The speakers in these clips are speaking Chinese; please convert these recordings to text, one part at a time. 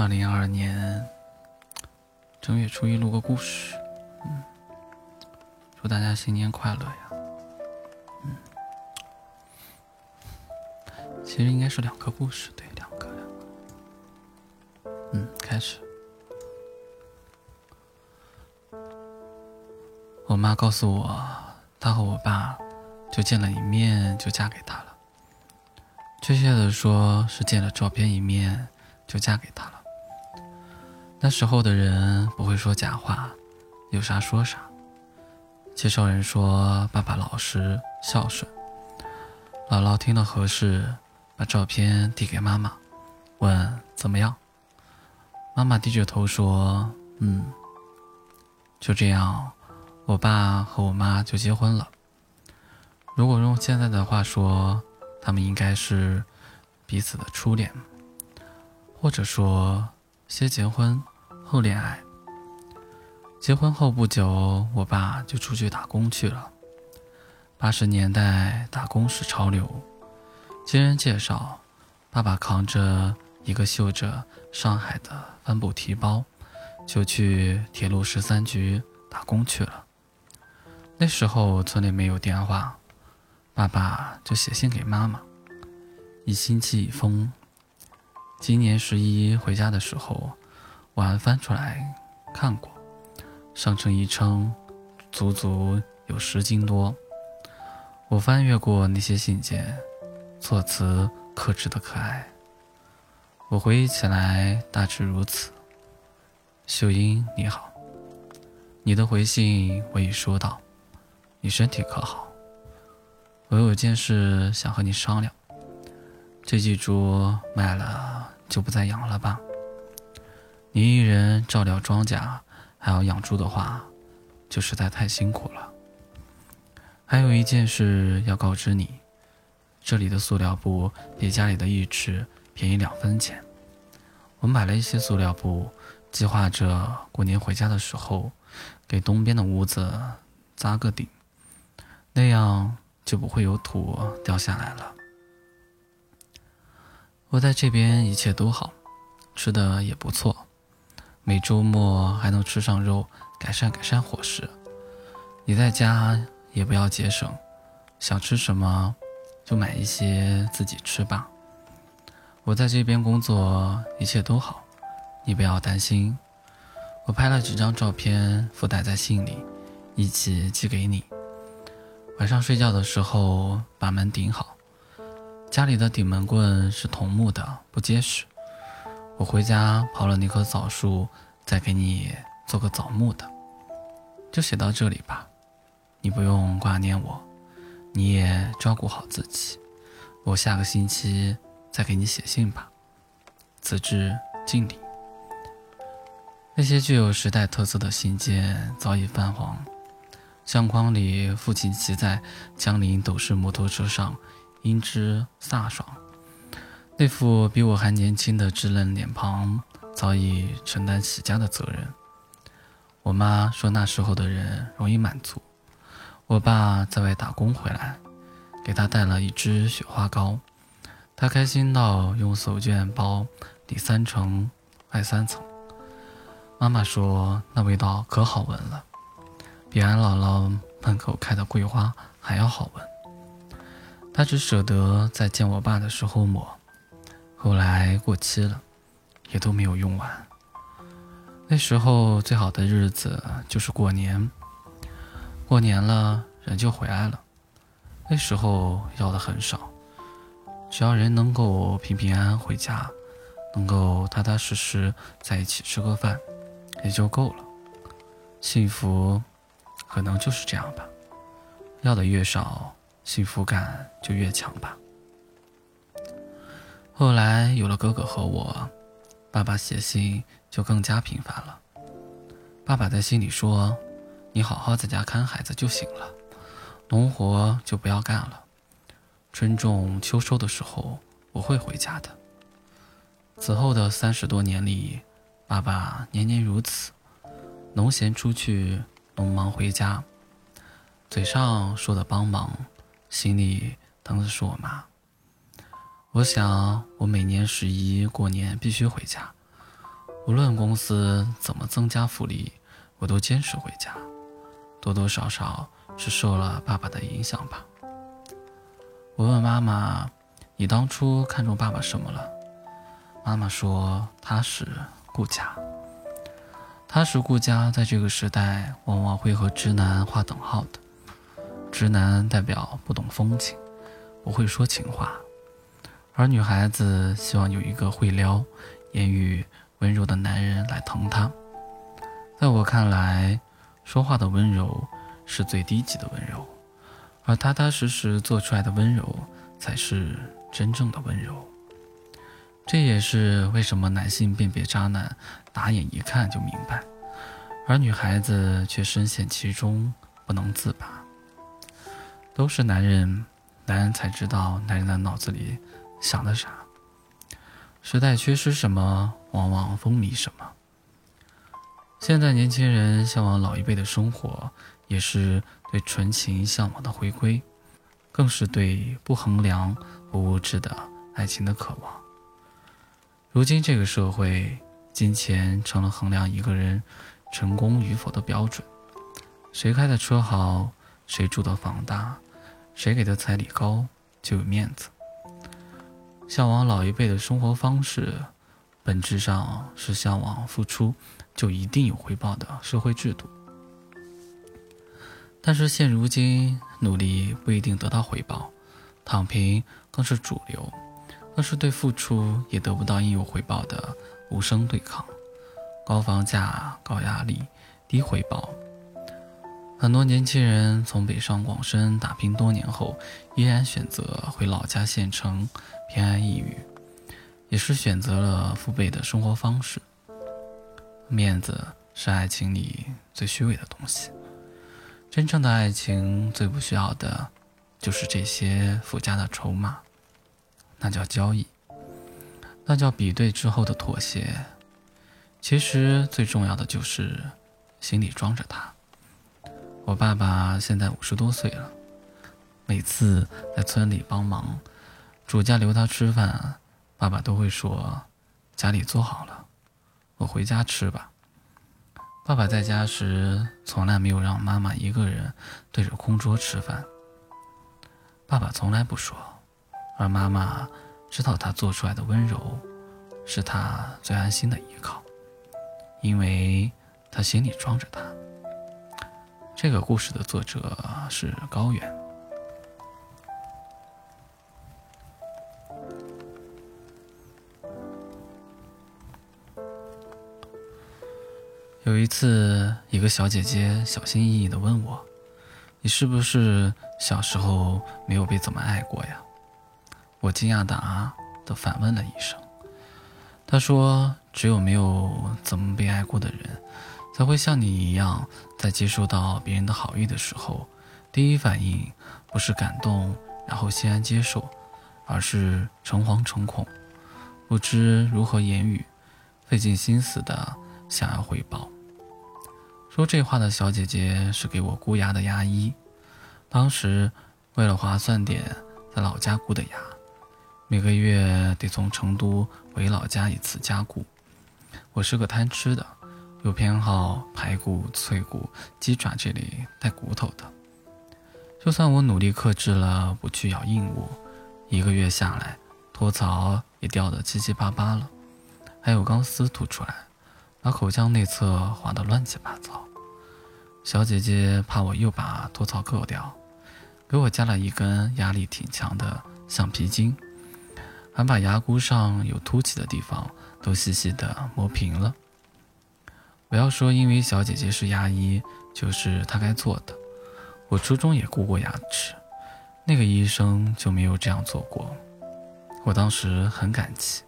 二零二二年正月初一录个故事，嗯，祝大家新年快乐呀，嗯，其实应该是两个故事，对，两个两个，嗯，开始。我妈告诉我，她和我爸就见了一面就嫁给他了，确切的说是见了照片一面就嫁给他了。那时候的人不会说假话，有啥说啥。介绍人说爸爸老实孝顺，姥姥听了合适，把照片递给妈妈，问怎么样。妈妈低着头说：“嗯。”就这样，我爸和我妈就结婚了。如果用现在的话说，他们应该是彼此的初恋，或者说。先结婚，后恋爱。结婚后不久，我爸就出去打工去了。八十年代打工是潮流。经人介绍，爸爸扛着一个绣着上海的帆布提包，就去铁路十三局打工去了。那时候村里没有电话，爸爸就写信给妈妈，一星期一封。今年十一回家的时候，我还翻出来看过，上称一称，足足有十斤多。我翻阅过那些信件，措辞克制的可爱。我回忆起来大致如此：秀英你好，你的回信我已收到，你身体可好？我有件事想和你商量。这几株卖了就不再养了吧。你一人照料庄稼，还要养猪的话，就实在太辛苦了。还有一件事要告知你，这里的塑料布比家里的一尺便宜两分钱。我买了一些塑料布，计划着过年回家的时候，给东边的屋子扎个顶，那样就不会有土掉下来了。我在这边一切都好，吃的也不错，每周末还能吃上肉，改善改善伙食。你在家也不要节省，想吃什么就买一些自己吃吧。我在这边工作一切都好，你不要担心。我拍了几张照片附带在信里，一起寄给你。晚上睡觉的时候把门顶好。家里的顶门棍是桐木的，不结实。我回家刨了那棵枣树，再给你做个枣木的。就写到这里吧，你不用挂念我，你也照顾好自己。我下个星期再给你写信吧。此致敬礼。那些具有时代特色的信件早已泛黄，相框里父亲骑在江陵斗士摩托车上。英姿飒爽，那副比我还年轻的稚嫩脸庞，早已承担起家的责任。我妈说那时候的人容易满足。我爸在外打工回来，给他带了一支雪花膏，他开心到用手绢包里三层外三层。妈妈说那味道可好闻了，比俺姥姥门口开的桂花还要好闻。他只舍得在见我爸的时候抹，后来过期了，也都没有用完。那时候最好的日子就是过年，过年了人就回来了。那时候要的很少，只要人能够平平安安回家，能够踏踏实实在一起吃个饭，也就够了。幸福，可能就是这样吧。要的越少。幸福感就越强吧。后来有了哥哥和我，爸爸写信就更加频繁了。爸爸在信里说：“你好好在家看孩子就行了，农活就不要干了。春种秋收的时候我会回家的。”此后的三十多年里，爸爸年年如此，农闲出去，农忙回家，嘴上说的帮忙。心里疼的是我妈。我想，我每年十一过年必须回家，无论公司怎么增加福利，我都坚持回家。多多少少是受了爸爸的影响吧。我问妈妈：“你当初看中爸爸什么了？”妈妈说：“踏实顾家。”踏实顾家在这个时代往往会和直男划等号的。直男代表不懂风情，不会说情话，而女孩子希望有一个会撩、言语温柔的男人来疼她。在我看来，说话的温柔是最低级的温柔，而踏踏实实做出来的温柔才是真正的温柔。这也是为什么男性辨别渣男，打眼一看就明白，而女孩子却深陷其中不能自拔。都是男人，男人才知道男人的脑子里想的啥。时代缺失什么，往往风靡什么。现在年轻人向往老一辈的生活，也是对纯情向往的回归，更是对不衡量、不物质的爱情的渴望。如今这个社会，金钱成了衡量一个人成功与否的标准。谁开的车好，谁住的房大，谁给的彩礼高，就有面子。向往老一辈的生活方式，本质上是向往付出。就一定有回报的社会制度，但是现如今努力不一定得到回报，躺平更是主流，更是对付出也得不到应有回报的无声对抗。高房价、高压力、低回报，很多年轻人从北上广深打拼多年后，依然选择回老家县城偏安一隅，也是选择了父辈的生活方式。面子是爱情里最虚伪的东西，真正的爱情最不需要的，就是这些附加的筹码，那叫交易，那叫比对之后的妥协。其实最重要的就是心里装着他。我爸爸现在五十多岁了，每次在村里帮忙，主家留他吃饭，爸爸都会说：“家里做好了。”我回家吃吧。爸爸在家时从来没有让妈妈一个人对着空桌吃饭。爸爸从来不说，而妈妈知道他做出来的温柔，是他最安心的依靠，因为他心里装着他。这个故事的作者是高远。有一次，一个小姐姐小心翼翼地问我：“你是不是小时候没有被怎么爱过呀？”我惊讶的啊的反问了一声。她说：“只有没有怎么被爱过的人，才会像你一样，在接受到别人的好意的时候，第一反应不是感动，然后欣然接受，而是诚惶诚恐，不知如何言语，费尽心思的想要回报。”说这话的小姐姐是给我箍牙的牙医，当时为了划算点，在老家箍的牙，每个月得从成都回老家一次加固。我是个贪吃的，有偏好排骨、脆骨、鸡爪这里带骨头的。就算我努力克制了不去咬硬物，一个月下来，托槽也掉得七七八八了，还有钢丝吐出来，把口腔内侧划得乱七八糟。小姐姐怕我又把托槽割掉，给我加了一根压力挺强的橡皮筋，还把牙箍上有凸起的地方都细细的磨平了。不要说因为小姐姐是牙医，就是她该做的。我初中也箍过牙齿，那个医生就没有这样做过。我当时很感激，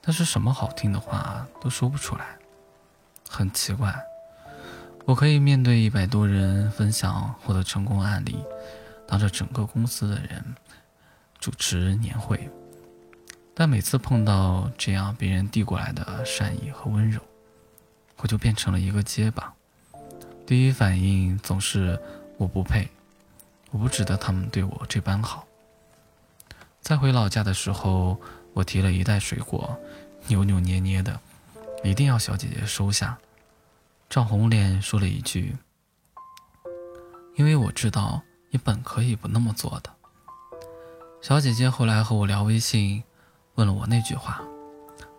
但是什么好听的话都说不出来，很奇怪。我可以面对一百多人分享获得成功案例，当着整个公司的人主持年会，但每次碰到这样别人递过来的善意和温柔，我就变成了一个结巴。第一反应总是我不配，我不值得他们对我这般好。在回老家的时候，我提了一袋水果，扭扭捏捏的，一定要小姐姐收下。赵红脸说了一句：“因为我知道你本可以不那么做的。”小姐姐后来和我聊微信，问了我那句话，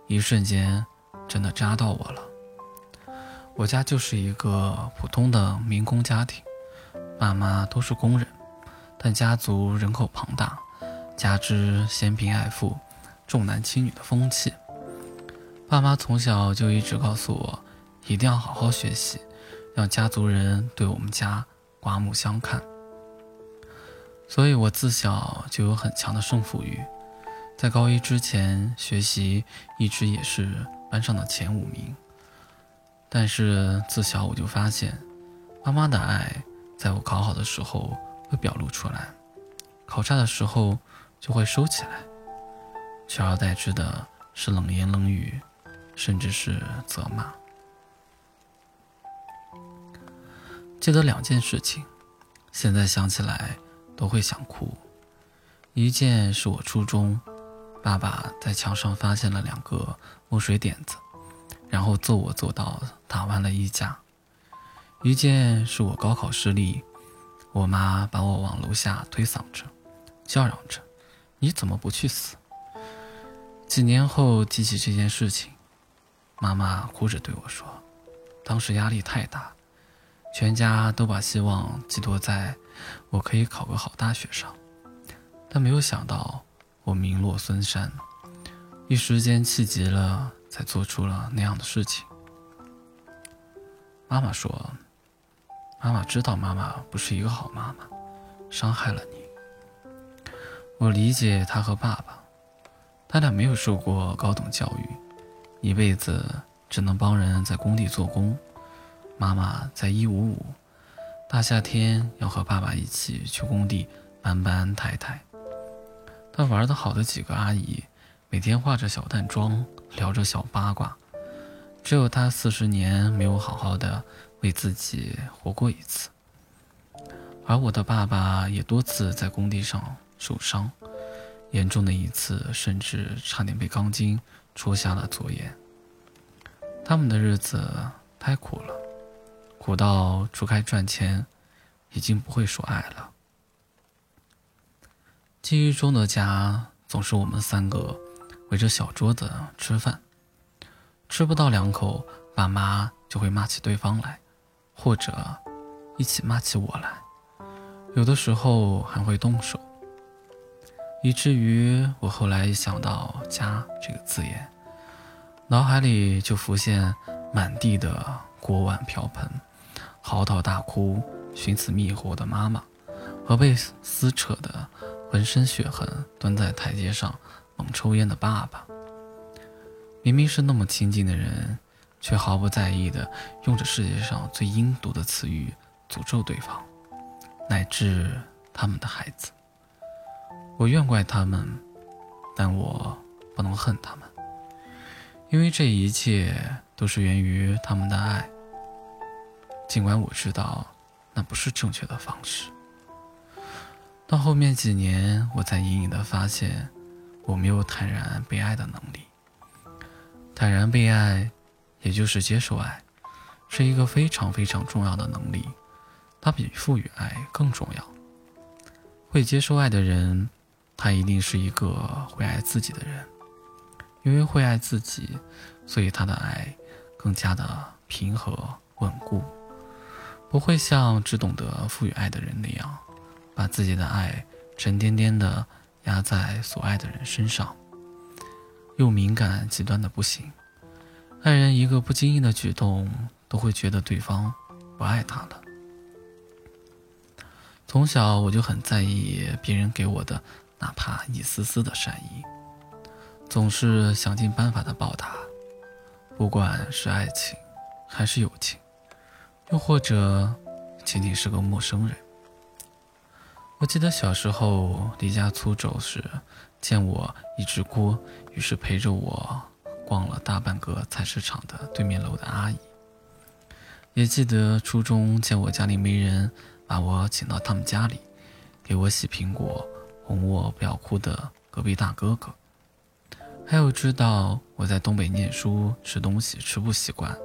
一瞬间真的扎到我了。我家就是一个普通的民工家庭，爸妈都是工人，但家族人口庞大，加之嫌贫爱富、重男轻女的风气，爸妈从小就一直告诉我。一定要好好学习，让家族人对我们家刮目相看。所以我自小就有很强的胜负欲，在高一之前学习一直也是班上的前五名。但是自小我就发现，妈妈的爱在我考好的时候会表露出来，考差的时候就会收起来，取而代之的是冷言冷语，甚至是责骂。记得两件事情，现在想起来都会想哭。一件是我初中，爸爸在墙上发现了两个墨水点子，然后揍我揍到打完了衣架；一件是我高考失利，我妈把我往楼下推搡着，叫嚷着：“你怎么不去死？”几年后记起这件事情，妈妈哭着对我说：“当时压力太大。”全家都把希望寄托在我可以考个好大学上，但没有想到我名落孙山，一时间气急了，才做出了那样的事情。妈妈说：“妈妈知道妈妈不是一个好妈妈，伤害了你。我理解她和爸爸，他俩没有受过高等教育，一辈子只能帮人在工地做工。”妈妈在一五五，大夏天要和爸爸一起去工地搬搬抬抬。他玩的好的几个阿姨，每天化着小淡妆，聊着小八卦。只有他四十年没有好好的为自己活过一次。而我的爸爸也多次在工地上受伤，严重的一次甚至差点被钢筋戳瞎了左眼。他们的日子太苦了。苦到除开赚钱，已经不会说爱了。记忆中的家总是我们三个围着小桌子吃饭，吃不到两口，爸妈就会骂起对方来，或者一起骂起我来，有的时候还会动手，以至于我后来一想到“家”这个字眼，脑海里就浮现满地的锅碗瓢盆。嚎啕大哭、寻死觅活的妈妈，和被撕扯的浑身血痕蹲在台阶上抽烟的爸爸。明明是那么亲近的人，却毫不在意的用着世界上最阴毒的词语诅咒对方，乃至他们的孩子。我怨怪他们，但我不能恨他们，因为这一切都是源于他们的爱。尽管我知道，那不是正确的方式。到后面几年，我才隐隐的发现，我没有坦然被爱的能力。坦然被爱，也就是接受爱，是一个非常非常重要的能力，它比赋予爱更重要。会接受爱的人，他一定是一个会爱自己的人，因为会爱自己，所以他的爱更加的平和稳固。不会像只懂得赋予爱的人那样，把自己的爱沉甸甸的压在所爱的人身上，又敏感极端的不行。爱人一个不经意的举动，都会觉得对方不爱他了。从小我就很在意别人给我的哪怕一丝丝的善意，总是想尽办法的报答，不管是爱情还是友情。又或者，仅仅是个陌生人。我记得小时候离家出走时，见我一直哭，于是陪着我逛了大半个菜市场的对面楼的阿姨。也记得初中见我家里没人，把我请到他们家里，给我洗苹果、哄我不要哭的隔壁大哥哥。还有知道我在东北念书，吃东西吃不习惯，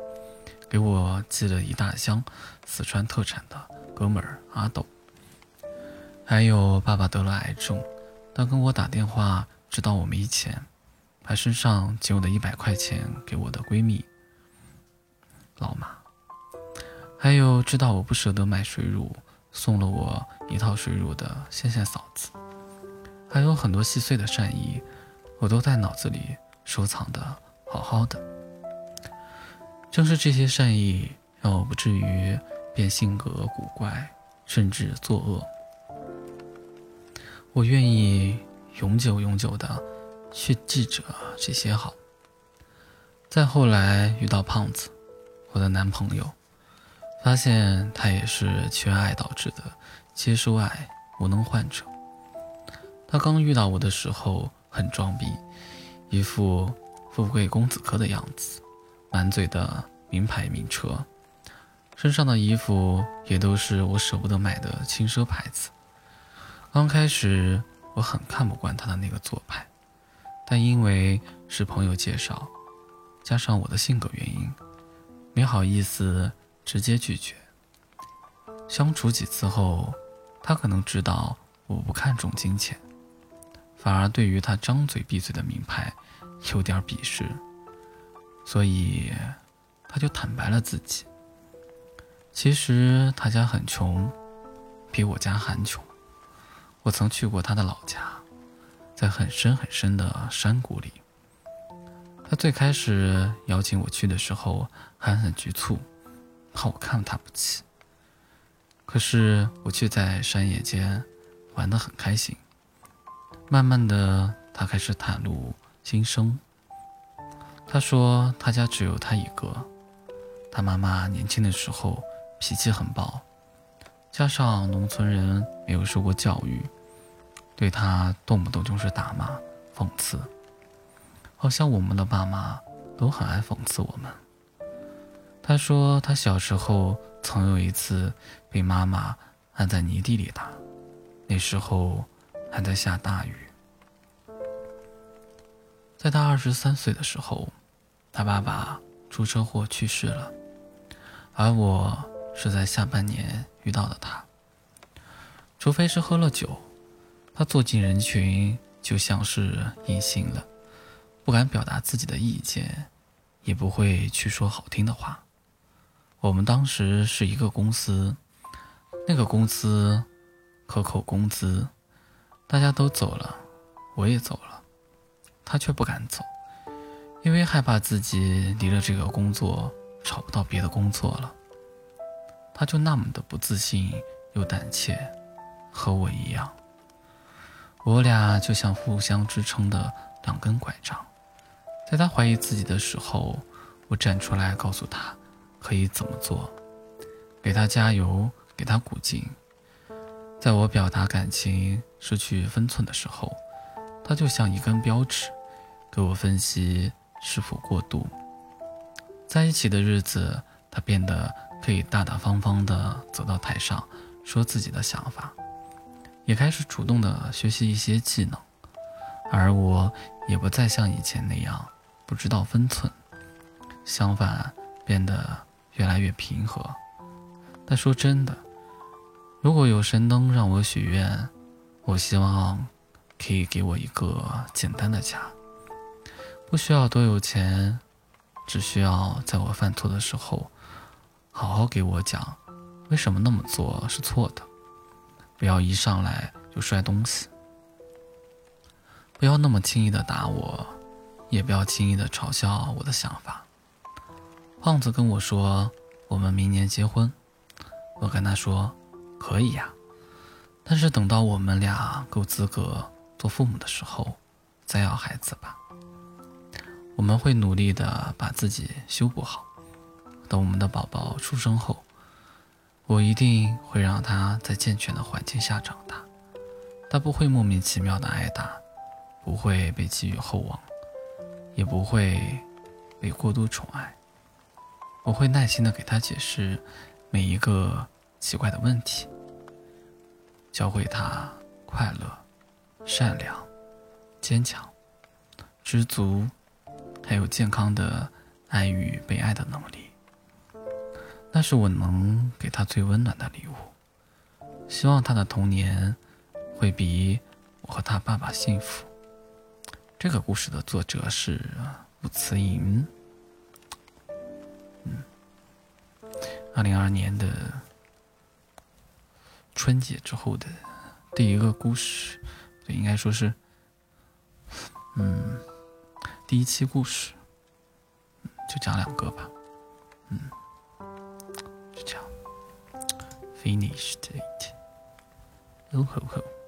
给我寄了一大箱四川特产的哥们儿阿斗。还有爸爸得了癌症，他跟我打电话，知道我没钱，把身上仅有的一百块钱给我的闺蜜老马。还有知道我不舍得买水乳，送了我一套水乳的线线嫂子。还有很多细碎的善意，我都在脑子里收藏的好好的。正是这些善意，让我不至于变性格古怪，甚至作恶。我愿意永久永久的去记着这些好。再后来遇到胖子，我的男朋友，发现他也是缺爱导致的接收爱无能患者。他刚遇到我的时候很装逼，一副富贵公子哥的样子，满嘴的名牌名车，身上的衣服也都是我舍不得买的轻奢牌子。刚开始我很看不惯他的那个做派，但因为是朋友介绍，加上我的性格原因，没好意思直接拒绝。相处几次后，他可能知道我不看重金钱。反而对于他张嘴闭嘴的名牌有点鄙视，所以他就坦白了自己。其实他家很穷，比我家还穷。我曾去过他的老家，在很深很深的山谷里。他最开始邀请我去的时候还很局促，怕我看他不起。可是我却在山野间玩得很开心。慢慢的，他开始袒露心声。他说他家只有他一个，他妈妈年轻的时候脾气很暴，加上农村人没有受过教育，对他动不动就是打骂、讽刺，好像我们的爸妈都很爱讽刺我们。他说他小时候曾有一次被妈妈按在泥地里打，那时候。还在下大雨。在他二十三岁的时候，他爸爸出车祸去世了，而我是在下半年遇到的他。除非是喝了酒，他坐进人群就像是隐形了，不敢表达自己的意见，也不会去说好听的话。我们当时是一个公司，那个公司可扣工资。大家都走了，我也走了，他却不敢走，因为害怕自己离了这个工作找不到别的工作了。他就那么的不自信又胆怯，和我一样。我俩就像互相支撑的两根拐杖，在他怀疑自己的时候，我站出来告诉他可以怎么做，给他加油，给他鼓劲。在我表达感情失去分寸的时候，他就像一根标尺，给我分析是否过度。在一起的日子，他变得可以大大方方地走到台上说自己的想法，也开始主动的学习一些技能，而我也不再像以前那样不知道分寸，相反变得越来越平和。但说真的。如果有神灯让我许愿，我希望可以给我一个简单的家，不需要多有钱，只需要在我犯错的时候，好好给我讲为什么那么做是错的，不要一上来就摔东西，不要那么轻易的打我，也不要轻易的嘲笑我的想法。胖子跟我说，我们明年结婚，我跟他说。可以呀，但是等到我们俩够资格做父母的时候，再要孩子吧。我们会努力的把自己修补好。等我们的宝宝出生后，我一定会让他在健全的环境下长大。他不会莫名其妙的挨打，不会被寄予厚望，也不会被过度宠爱。我会耐心的给他解释每一个奇怪的问题。教会他快乐、善良、坚强、知足、还有健康的爱与被爱的能力。那是我能给他最温暖的礼物。希望他的童年会比我和他爸爸幸福。这个故事的作者是吴慈莹。嗯，二零二二年的春节之后的第一个故事，对，应该说是，嗯，第一期故事，就讲两个吧，嗯。Finished it. Oh ho ho.